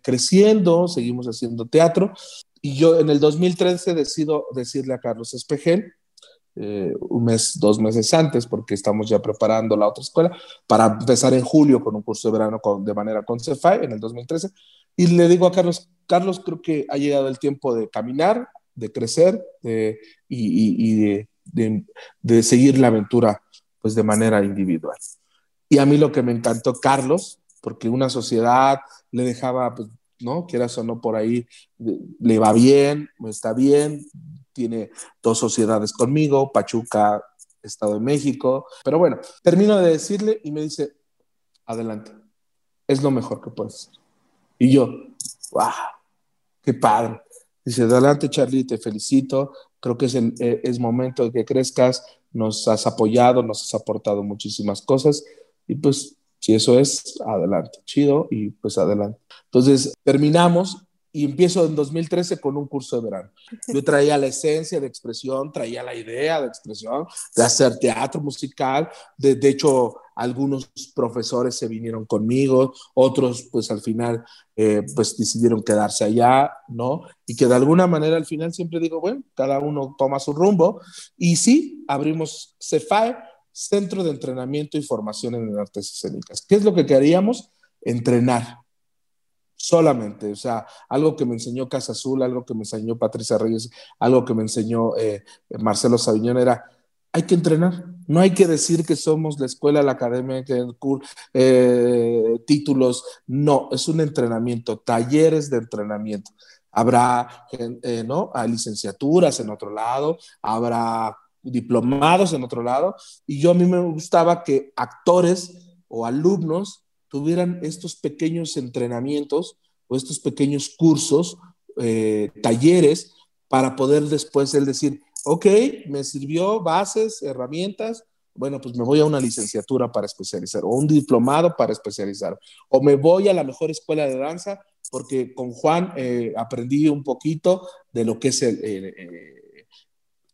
creciendo, seguimos haciendo teatro. Y yo en el 2013 decido decirle a Carlos Espejel, eh, un mes, dos meses antes, porque estamos ya preparando la otra escuela, para empezar en julio con un curso de verano de manera con CEFAI en el 2013. Y le digo a Carlos, Carlos, creo que ha llegado el tiempo de caminar, de crecer y, de, de, seguir la aventura pues de manera individual. Y a mí lo que me encantó, Carlos, porque una sociedad le dejaba pues, ¿no? Quieras o no, por ahí le va bien, está bien, tiene dos sociedades conmigo, Pachuca, Estado de México, pero bueno, termino de decirle y me dice, adelante, es lo mejor que puedes hacer. Y yo, wow, qué padre. Dice, adelante Charlie, te felicito, creo que es, eh, es momento de que crezcas, nos has apoyado, nos has aportado muchísimas cosas y pues si eso es, adelante, chido y pues adelante. Entonces terminamos y empiezo en 2013 con un curso de verano. Yo traía la esencia de expresión, traía la idea de expresión, de hacer teatro musical. De, de hecho, algunos profesores se vinieron conmigo, otros pues al final eh, pues decidieron quedarse allá, ¿no? Y que de alguna manera al final siempre digo, bueno, cada uno toma su rumbo. Y sí, abrimos CEFAE Centro de Entrenamiento y Formación en Artes Escénicas. ¿Qué es lo que queríamos? Entrenar. Solamente, o sea, algo que me enseñó Casa Azul, algo que me enseñó Patricia Reyes, algo que me enseñó eh, Marcelo Sabiñón era, hay que entrenar. No hay que decir que somos la escuela, la academia, que eh, títulos. No, es un entrenamiento, talleres de entrenamiento. Habrá, eh, ¿no? Hay licenciaturas en otro lado, habrá diplomados en otro lado, y yo a mí me gustaba que actores o alumnos tuvieran estos pequeños entrenamientos o estos pequeños cursos, eh, talleres, para poder después él decir, ok, me sirvió bases, herramientas, bueno, pues me voy a una licenciatura para especializar, o un diplomado para especializar, o me voy a la mejor escuela de danza, porque con Juan eh, aprendí un poquito de lo que es el,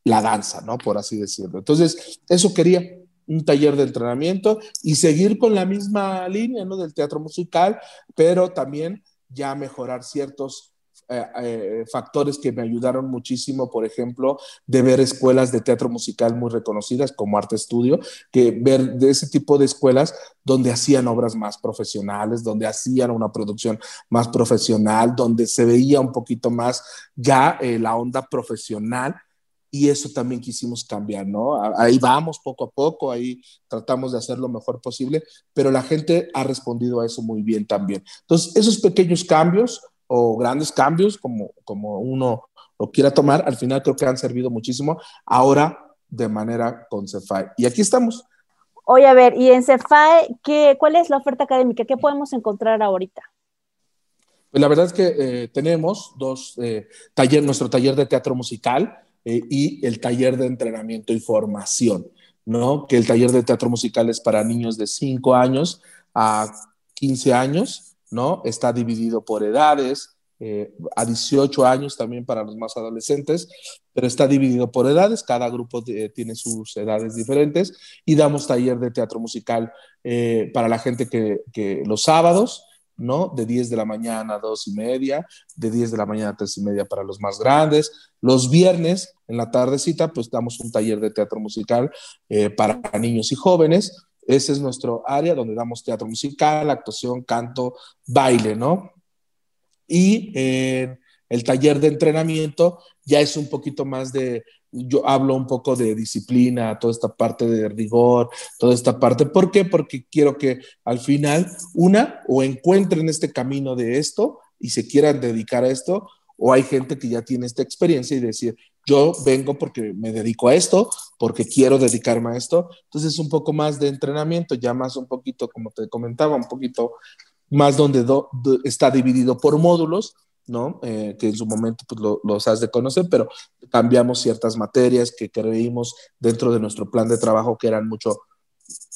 la danza, ¿no? Por así decirlo. Entonces, eso quería, un taller de entrenamiento y seguir con la misma línea, ¿no? Del teatro musical, pero también ya mejorar ciertos eh, eh, factores que me ayudaron muchísimo, por ejemplo, de ver escuelas de teatro musical muy reconocidas como Arte Estudio, que ver de ese tipo de escuelas donde hacían obras más profesionales, donde hacían una producción más profesional, donde se veía un poquito más ya eh, la onda profesional y eso también quisimos cambiar, ¿no? Ahí vamos poco a poco, ahí tratamos de hacer lo mejor posible, pero la gente ha respondido a eso muy bien también. Entonces, esos pequeños cambios o grandes cambios, como, como uno lo quiera tomar, al final creo que han servido muchísimo ahora de manera con Cefai. Y aquí estamos. Oye, a ver, y en Cefai, ¿qué, ¿cuál es la oferta académica? ¿Qué podemos encontrar ahorita? Pues la verdad es que eh, tenemos dos eh, talleres, nuestro taller de teatro musical, eh, y el taller de entrenamiento y formación, ¿no? Que el taller de teatro musical es para niños de 5 años a 15 años, ¿no? Está dividido por edades, eh, a 18 años también para los más adolescentes, pero está dividido por edades, cada grupo tiene sus edades diferentes y damos taller de teatro musical eh, para la gente que los sábados, ¿no? De 10 de la mañana a 2 y media, de 10 de la mañana a 3 y media para los más grandes. Los viernes, en la tardecita, pues damos un taller de teatro musical eh, para niños y jóvenes. Ese es nuestro área donde damos teatro musical, actuación, canto, baile, ¿no? Y el taller de entrenamiento ya es un poquito más de yo hablo un poco de disciplina, toda esta parte de rigor, toda esta parte. ¿Por qué? Porque quiero que al final una o encuentren este camino de esto y se quieran dedicar a esto, o hay gente que ya tiene esta experiencia y decir, yo vengo porque me dedico a esto, porque quiero dedicarme a esto. Entonces, un poco más de entrenamiento, ya más un poquito, como te comentaba, un poquito más donde está dividido por módulos ¿no? Eh, que en su momento pues, lo, los has de conocer, pero cambiamos ciertas materias que creímos dentro de nuestro plan de trabajo que eran mucho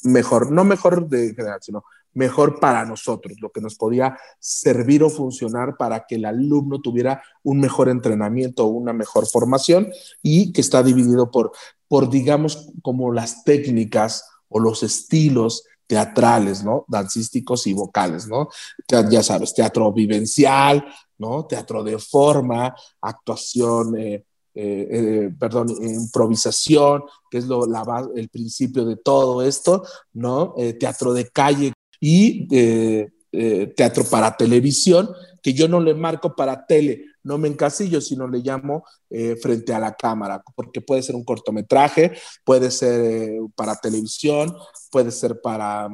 mejor, no mejor de general, sino mejor para nosotros, lo que nos podía servir o funcionar para que el alumno tuviera un mejor entrenamiento o una mejor formación y que está dividido por, por digamos, como las técnicas o los estilos teatrales, ¿no? Dancísticos y vocales, ¿no? Ya, sabes, teatro vivencial, ¿no? Teatro de forma, actuación, eh, eh, eh, perdón, improvisación, que es lo, la, el principio de todo esto, ¿no? teatro de calle y teatro para televisión, que yo no le marco para tele, no me encasillo, sino le llamo frente a la cámara, porque puede ser un cortometraje, puede ser para televisión, puede ser para,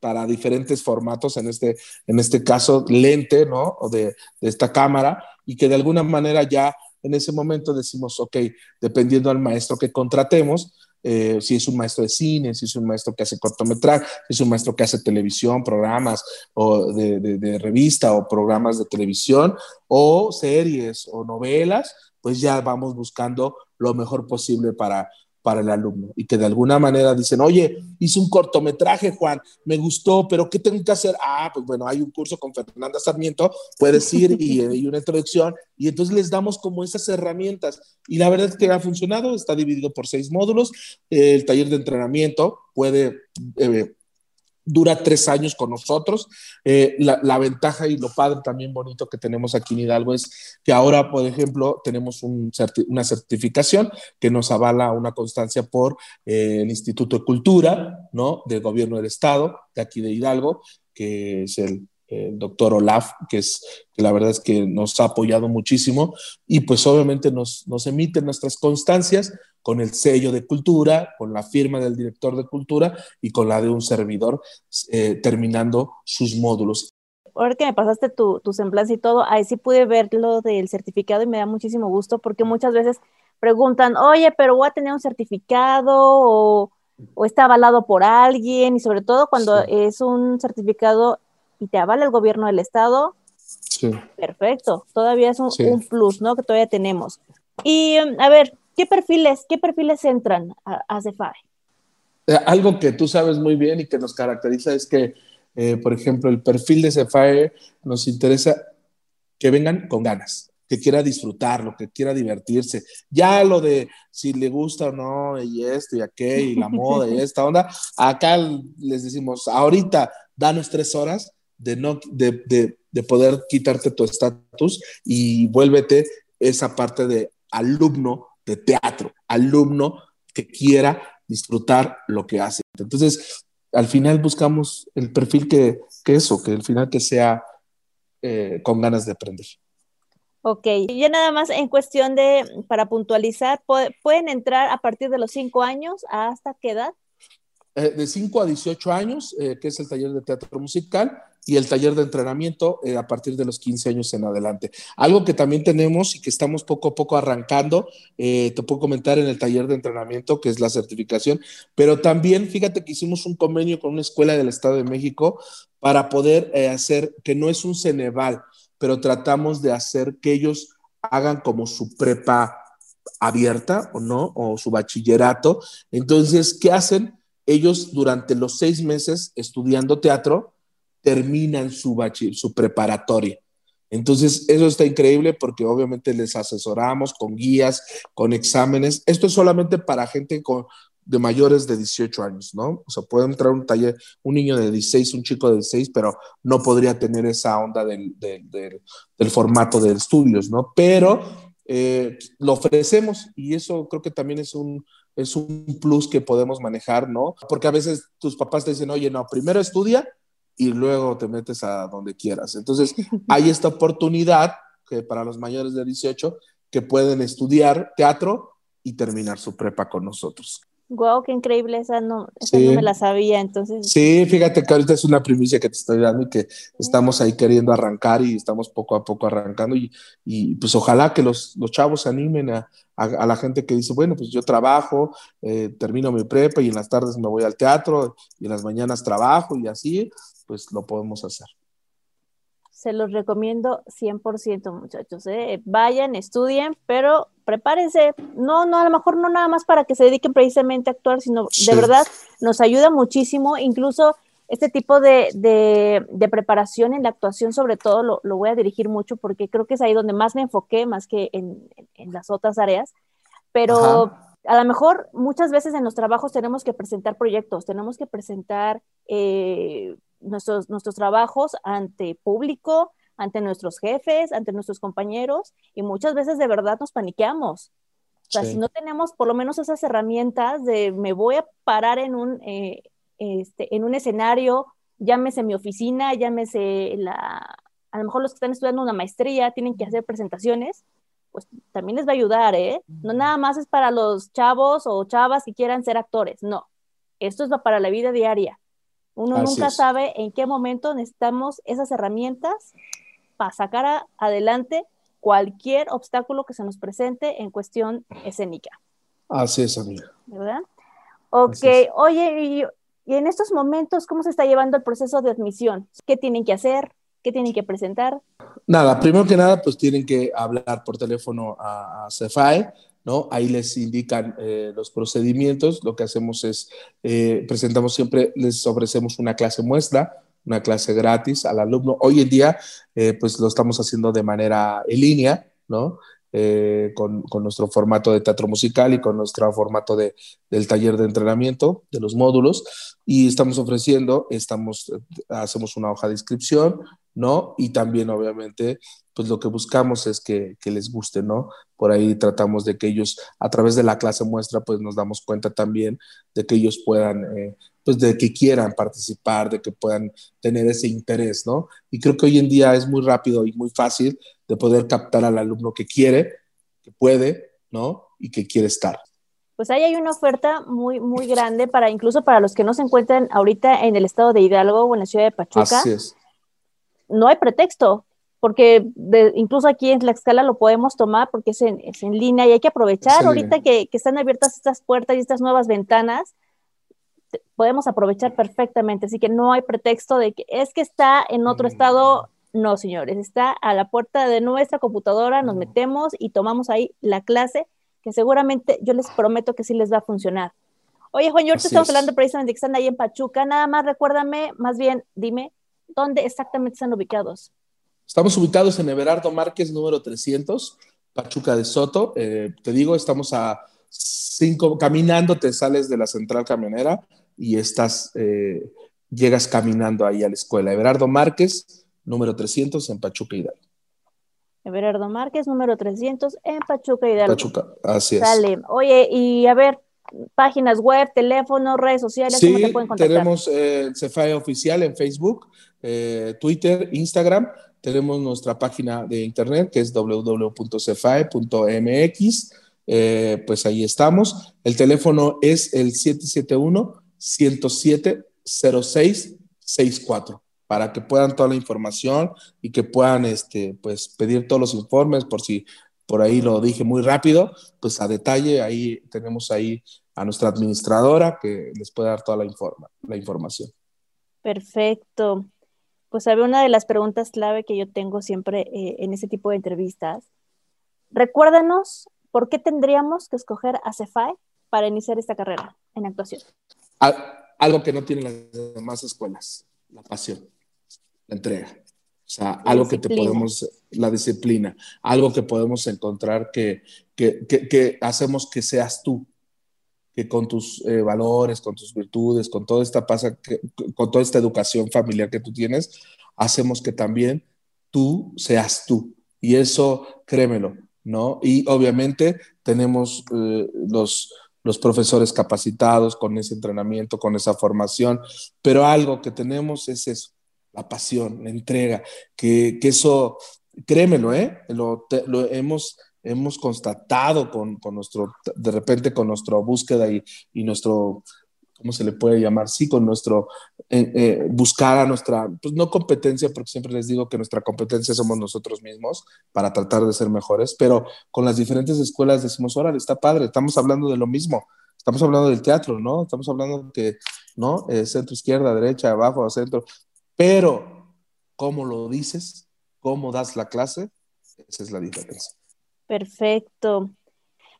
para diferentes formatos, en este, en este caso lente, ¿no? O de, esta cámara, y que de alguna manera ya en ese momento decimos, ok, dependiendo al maestro que contratemos, eh, si es un maestro de cine, si es un maestro que hace cortometraje, si es un maestro que hace televisión, programas o de, revista o programas de televisión o series o novelas, pues ya vamos buscando lo mejor posible para, para el alumno y que de alguna manera dicen, oye, hice un cortometraje, Juan, me gustó, pero ¿qué tengo que hacer? Ah, pues bueno, hay un curso con Fernanda Sarmiento, puedes ir y una introducción y entonces les damos como esas herramientas y la verdad es que ha funcionado, está dividido por seis módulos, el taller de entrenamiento puede... Eh, dura tres años con nosotros. Eh, la, la, ventaja y lo padre también bonito que tenemos aquí en Hidalgo es que ahora, por ejemplo, tenemos una certificación que nos avala una constancia por eh, el Instituto de Cultura, ¿no? Del Gobierno del Estado, de aquí de Hidalgo, que es el, doctor Olaf, que es la verdad es que nos ha apoyado muchísimo y pues obviamente nos, nos emiten nuestras constancias con el sello de cultura, con la firma del director de cultura y con la de un servidor eh, terminando sus módulos. Ahora que me pasaste tu, tu semblanza y todo, ahí sí pude ver lo del certificado y me da muchísimo gusto porque muchas veces preguntan, oye, pero voy a tener un certificado o, o está avalado por alguien y sobre todo cuando sí. es un certificado y te avala el gobierno del estado, sí. perfecto, todavía es un, sí. un, plus, ¿no? Que todavía tenemos. Y a ver, ¿Qué perfiles, qué perfiles entran a, a CEFAE? Eh, algo que tú sabes muy bien y que nos caracteriza es que, eh, por ejemplo, el perfil de CEFAE nos interesa que vengan con ganas, que quiera disfrutarlo, que quiera divertirse. Ya lo de si le gusta o no, y esto y aquello, y la moda y esta onda, acá les decimos, ahorita danos tres horas de, no, de, de, de poder quitarte tu estatus y vuélvete esa parte de alumno de teatro, alumno que quiera disfrutar lo que hace. Entonces, al final buscamos el perfil que, que eso, que al final que sea eh, con ganas de aprender. Ok, ya nada más en cuestión de, para puntualizar, ¿pueden entrar a partir de los cinco años hasta qué edad? Eh, de 5 a 18 años, eh, que es el taller de teatro musical, y el taller de entrenamiento eh, a partir de los 15 años en adelante. Algo que también tenemos y que estamos poco a poco arrancando, eh, te puedo comentar en el taller de entrenamiento, que es la certificación, pero también fíjate que hicimos un convenio con una escuela del Estado de México para poder eh, hacer, que no es un Ceneval, pero tratamos de hacer que ellos hagan como su prepa abierta o no, o su bachillerato. Entonces, ¿qué hacen? Ellos durante los seis meses estudiando teatro, terminan su, su preparatoria. Entonces, eso está increíble porque obviamente les asesoramos con guías, con exámenes. Esto es solamente para gente con, de mayores de 18 años, ¿no? O sea, puede entrar un taller, un niño de 16, un chico de 16, pero no podría tener esa onda del, del, del, del formato de estudios, ¿no? Pero eh, lo ofrecemos y eso creo que también es un, es un plus que podemos manejar, ¿no? Porque a veces tus papás te dicen, oye, no, primero estudia y luego te metes a donde quieras. Entonces, hay esta oportunidad que para los mayores de 18 que pueden estudiar teatro y terminar su prepa con nosotros. Wow, qué increíble, esa no, esa sí. no me la sabía, entonces. Sí, fíjate que ahorita es una primicia que te estoy dando y que estamos ahí queriendo arrancar y estamos poco a poco arrancando y, y pues ojalá que los, los chavos se animen a, a, a, la gente que dice, bueno, pues yo trabajo, eh, termino mi prepa y en las tardes me voy al teatro y en las mañanas trabajo y así, pues lo podemos hacer. Se los recomiendo 100%, muchachos. ¿eh? Vayan, estudien, pero prepárense. No, no, a lo mejor no nada más para que se dediquen precisamente a actuar, sino de verdad nos ayuda muchísimo. Incluso este tipo de, de, preparación en la actuación, sobre todo, lo, lo, voy a dirigir mucho porque creo que es ahí donde más me enfoqué, más que en, en las otras áreas. Pero a lo mejor muchas veces en los trabajos tenemos que presentar proyectos, tenemos que presentar eh, nuestros, nuestros trabajos ante público, ante nuestros jefes, ante nuestros compañeros, y muchas veces de verdad nos paniqueamos. O sea, si no tenemos por lo menos esas herramientas de me voy a parar en un, eh, este, en un escenario, llámese mi oficina, llámese la, a lo mejor los que están estudiando una maestría tienen que hacer presentaciones, pues también les va a ayudar, ¿eh? No nada más es para los chavos o chavas que quieran ser actores, no. Esto es para la vida diaria. Uno nunca sabe en qué momento necesitamos esas herramientas para sacar adelante cualquier obstáculo que se nos presente en cuestión escénica. Así es, amiga. ¿Verdad? Ok, oye, y, y, en estos momentos, ¿cómo se está llevando el proceso de admisión? ¿Qué tienen que hacer? ¿Qué tienen que presentar? Nada, primero que nada, pues tienen que hablar por teléfono a, a CEFAE, ¿no? Ahí les indican eh, los procedimientos. Lo que hacemos es, eh, presentamos siempre, les ofrecemos una clase muestra, una clase gratis al alumno. Hoy en día, eh, pues lo estamos haciendo de manera en línea, ¿no? con, con, nuestro formato de teatro musical y con nuestro formato de, del taller de entrenamiento de los módulos y estamos ofreciendo, estamos, hacemos una hoja de inscripción, ¿no? Y también, obviamente, pues lo que buscamos es que, que, les guste, ¿no? Por ahí tratamos de que ellos, a través de la clase muestra, pues nos damos cuenta también de que ellos puedan, eh, pues de que quieran participar, de que puedan tener ese interés, ¿no? Y creo que hoy en día es muy rápido y muy fácil de poder captar al alumno que quiere, que puede, ¿no? Y que quiere estar. Pues ahí hay una oferta muy, muy grande para incluso para los que no se encuentran ahorita en el estado de Hidalgo o en la ciudad de Pachuca. Así es no hay pretexto, porque incluso aquí en la escala lo podemos tomar porque es en, es en línea y hay que aprovechar ahorita que, que, están abiertas estas puertas y estas nuevas ventanas, podemos aprovechar perfectamente, así que no hay pretexto de que es que está en otro mm. estado, no señores, está a la puerta de nuestra computadora, nos metemos y tomamos ahí la clase, que seguramente yo les prometo que sí les va a funcionar. Oye, Juan, yo ahorita estamos hablando precisamente que están ahí en Pachuca, nada más recuérdame, más bien, dime, ¿Dónde exactamente están ubicados? Estamos ubicados en Everardo Márquez, número 300, Pachuca de Soto. Eh, te digo, estamos a cinco, caminando, te sales de la central camionera y estás, eh, llegas caminando ahí a la escuela. Everardo Márquez, número 300 en Pachuca Hidalgo. Everardo Márquez, número 300 en Pachuca Hidalgo. Pachuca, así es. Dale. Oye, y a ver, páginas web, teléfono, redes sociales, ¿cómo te pueden contactar? Tenemos eh, CEFAE oficial en Facebook, eh, Twitter, Instagram. Tenemos nuestra página de internet que es www.cefae.mx. Eh, pues ahí estamos. El teléfono es el 771-107-0664 para que puedan toda la información y que puedan este, pues, pedir todos los informes por si por ahí lo dije muy rápido, pues a detalle, ahí tenemos ahí a nuestra administradora que les puede dar toda la, informa, la información. Perfecto. Pues sabe una de las preguntas clave que yo tengo siempre eh, en ese tipo de entrevistas. Recuérdanos por qué tendríamos que escoger a Cefae para iniciar esta carrera en actuación. algo que no tienen las demás escuelas, la pasión, la entrega. O sea, algo que te podemos, la disciplina, algo que podemos encontrar que, que, que, hacemos que seas tú, que con tus eh, valores, con tus virtudes, con toda esta pasa, con toda esta educación familiar que tú tienes, hacemos que también tú seas tú. Y eso, créemelo, ¿no? Y obviamente tenemos eh, los, los profesores capacitados con ese entrenamiento, con esa formación, pero algo que tenemos es eso, la pasión, la entrega, que, que eso, créemelo, ¿eh? lo, lo hemos, hemos constatado con, con, nuestro, de repente con nuestra búsqueda y, y, nuestro, ¿cómo se le puede llamar? Sí, con nuestro, eh, eh, buscar a nuestra, pues no competencia, porque siempre les digo que nuestra competencia somos nosotros mismos para tratar de ser mejores, pero con las diferentes escuelas decimos, órale, está padre, estamos hablando de lo mismo. Estamos hablando del teatro, ¿no? Estamos hablando que, ¿no? Eh, centro, izquierda, derecha, abajo, centro. Pero, ¿cómo lo dices? cómo das la clase, esa es la diferencia. Perfecto.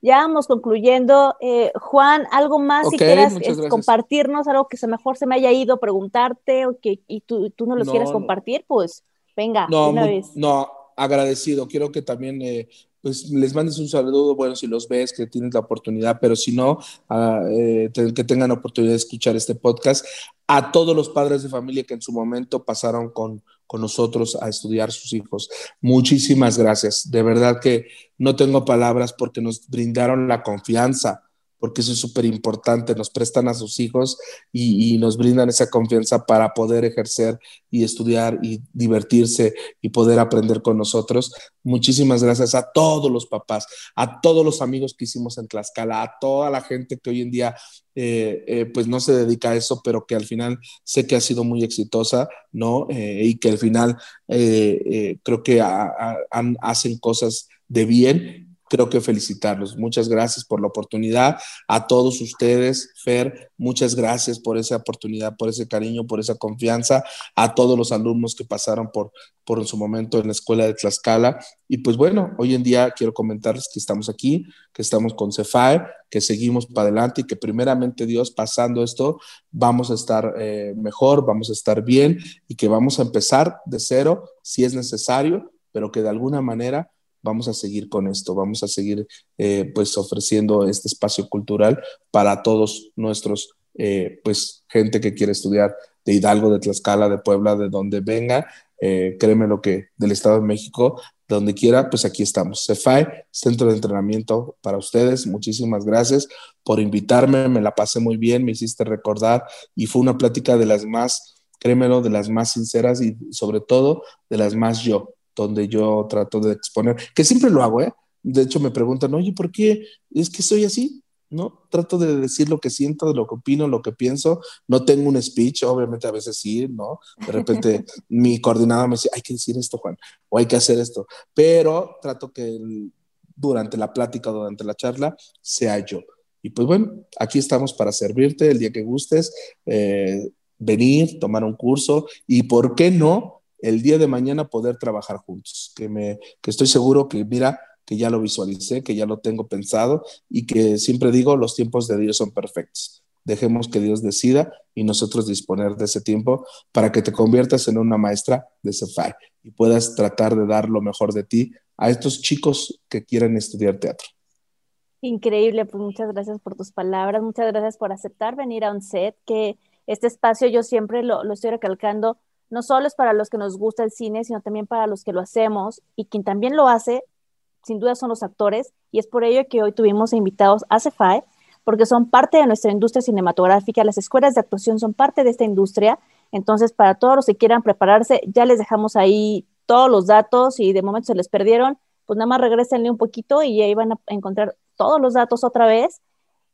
Ya vamos concluyendo. Eh, Juan, ¿algo más si quieras compartirnos? Algo que se mejor se me haya ido preguntarte o que y tú, tú no lo quieras compartir, pues venga, no, una vez. No, agradecido. Quiero que también eh, pues les mandes un saludo, bueno, si los ves, que tienes la oportunidad, pero si no, ah, eh, que tengan la oportunidad de escuchar este podcast, a todos los padres de familia que en su momento pasaron con, con nosotros a estudiar sus hijos. Muchísimas gracias. De verdad que no tengo palabras porque nos brindaron la confianza porque eso es súper importante, nos prestan a sus hijos y, nos brindan esa confianza para poder ejercer y estudiar y divertirse y poder aprender con nosotros. Muchísimas gracias a todos los papás, a todos los amigos que hicimos en Tlaxcala, a toda la gente que hoy en día eh, eh, pues no se dedica a eso, pero que al final sé que ha sido muy exitosa, ¿no? Eh, y que al final creo que hacen cosas de bien creo que felicitarlos. Muchas gracias por la oportunidad. A todos ustedes, Fer, muchas gracias por esa oportunidad, por ese cariño, por esa confianza. A todos los alumnos que pasaron por, por su momento en la escuela de Tlaxcala. Y pues bueno, hoy en día quiero comentarles que estamos aquí, que estamos con CEFAE, que seguimos para adelante y que primeramente Dios, pasando esto, vamos a estar eh, mejor, vamos a estar bien y que vamos a empezar de cero si es necesario, pero que de alguna manera vamos a seguir con esto, vamos a seguir eh, pues ofreciendo este espacio cultural para todos nuestros, eh, pues gente que quiere estudiar de Hidalgo, de Tlaxcala, de Puebla, de donde venga, eh, créeme lo que del Estado de México, donde quiera, pues aquí estamos. CEFAE, Centro de Entrenamiento para ustedes. Muchísimas gracias por invitarme, me la pasé muy bien, me hiciste recordar y fue una plática de las más, créemelo, de las más sinceras y sobre todo de las más yo donde yo trato de exponer, que siempre lo hago, ¿eh? De hecho, me preguntan, oye, ¿por qué es que soy así? ¿no? Trato de decir lo que siento, lo que opino, lo que pienso. No tengo un speech, obviamente a veces sí, ¿no? De repente mi coordinador me dice, hay que decir esto, Juan, o hay que hacer esto. Pero trato que durante la plática, durante la charla, sea yo. Y pues bueno, aquí estamos para servirte el día que gustes, eh, venir, tomar un curso y, ¿por qué no? El día de mañana poder trabajar juntos, que, me, que estoy seguro que, mira, que ya lo visualicé, que ya lo tengo pensado y que siempre digo, los tiempos de Dios son perfectos. Dejemos que Dios decida y nosotros disponer de ese tiempo para que te conviertas en una maestra de CEFAI y puedas tratar de dar lo mejor de ti a estos chicos que quieren estudiar teatro. Increíble, pues muchas gracias por tus palabras, muchas gracias por aceptar venir a un set, que este espacio yo siempre lo, lo estoy recalcando, no solo es para los que nos gusta el cine, sino también para los que lo hacemos y quien también lo hace, sin duda son los actores. Y es por ello que hoy tuvimos invitados a CEFAE porque son parte de nuestra industria cinematográfica, las escuelas de actuación son parte de esta industria, entonces para todos los que quieran prepararse, ya les dejamos ahí todos los datos y de momento se les perdieron, pues nada más regresenle un poquito y ahí van a encontrar todos los datos otra vez.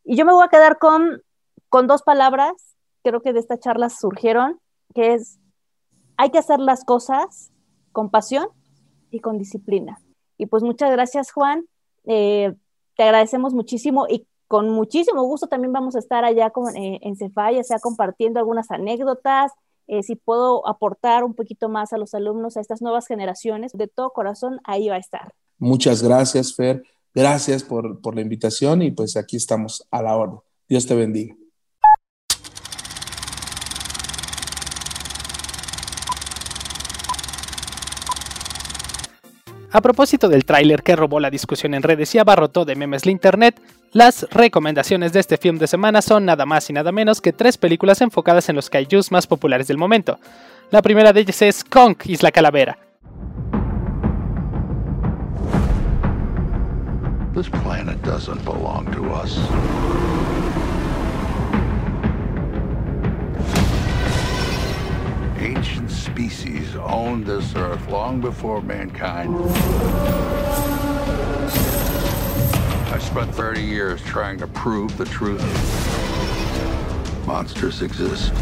Y yo me voy a quedar con, con dos palabras, creo que de esta charla surgieron, que es hay que hacer las cosas con pasión y con disciplina. Y pues muchas gracias, Juan. Eh, te agradecemos muchísimo y con muchísimo gusto también vamos a estar allá con, eh, en Cefaya, ya sea compartiendo algunas anécdotas, eh, si puedo aportar un poquito más a los alumnos, a estas nuevas generaciones, de todo corazón, ahí va a estar. Muchas gracias, Fer. Gracias por, por la invitación y pues aquí estamos a la orden. Dios te bendiga. A propósito del tráiler que robó la discusión en redes y abarrotó de memes la internet, las recomendaciones de este film de semana son nada más y nada menos que tres películas enfocadas en los kaijus más populares del momento. La primera de ellas es Kong, Isla Calavera. This planet doesn't belong to us. Ancient species owned this earth long before mankind. I spent 30 years trying to prove the truth. Monsters exist.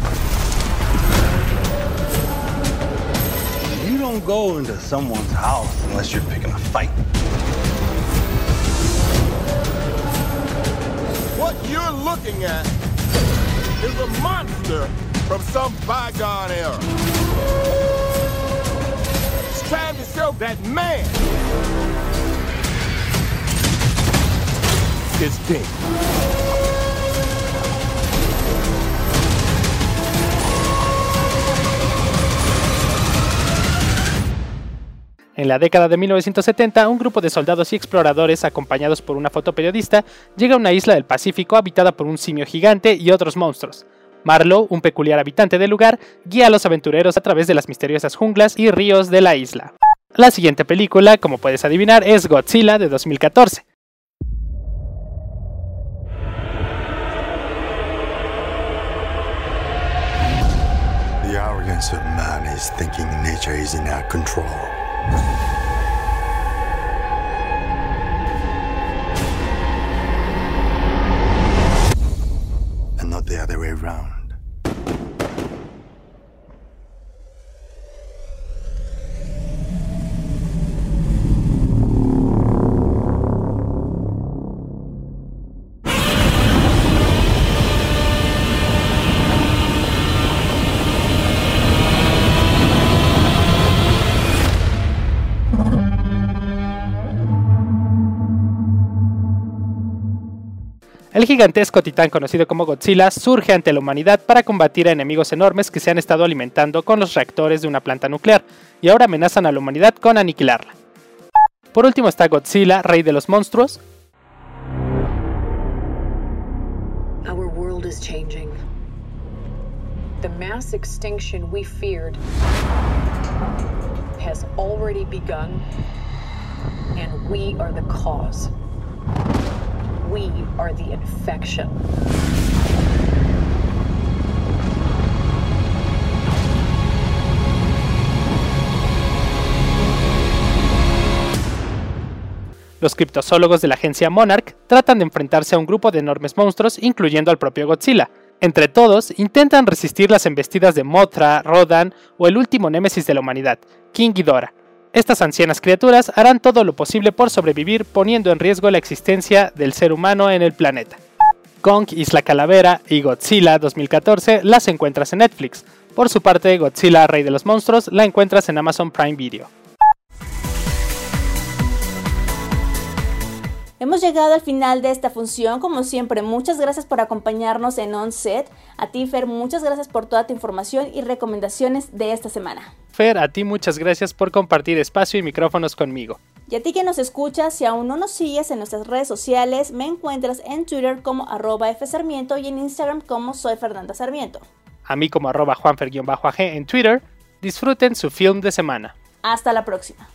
You don't go into someone's house unless you're picking a fight. What you're looking at is a monster from some bygone era. time to show that man is king. En la década de 1970, un grupo de soldados y exploradores, acompañados por una fotoperiodista, llega a una isla del Pacífico habitada por un simio gigante y otros monstruos. Marlowe, un peculiar habitante del lugar, guía a los aventureros a través de las misteriosas junglas y ríos de la isla. La siguiente película, como puedes adivinar, es Godzilla de 2014. The arrogance of man is thinking nature is in our control. And not the other way around. El gigantesco titán conocido como Godzilla surge ante la humanidad para combatir a enemigos enormes que se han estado alimentando con los reactores de una planta nuclear y ahora amenazan a la humanidad con aniquilarla. Por último está Godzilla, rey de los monstruos. Our world is changing. The mass extinction we feared has already begun, and we are the cause. We are the infection. Los criptozoólogos de la agencia Monarch tratan de enfrentarse a un grupo de enormes monstruos, incluyendo al propio Godzilla. Entre todos, intentan resistir las embestidas de Mothra, Rodan o el último némesis de la humanidad, King Ghidorah. Estas ancianas criaturas harán todo lo posible por sobrevivir poniendo en riesgo la existencia del ser humano en el planeta. Kong, Isla Calavera y Godzilla 2014 las encuentras en Netflix. Por su parte, Godzilla, Rey de los Monstruos, la encuentras en Amazon Prime Video. Hemos llegado al final de esta función. Como siempre, muchas gracias por acompañarnos en OnSet. A ti, Fer, muchas gracias por toda tu información y recomendaciones de esta semana. Fer, a ti muchas gracias por compartir espacio y micrófonos conmigo. Y a ti que nos escuchas, si aún no nos sigues en nuestras redes sociales, me encuentras en Twitter como arroba fsarmiento y en Instagram como soy Fernanda Sarmiento. A mí como arroba juanfer-ag en Twitter. Disfruten su film de semana. Hasta la próxima.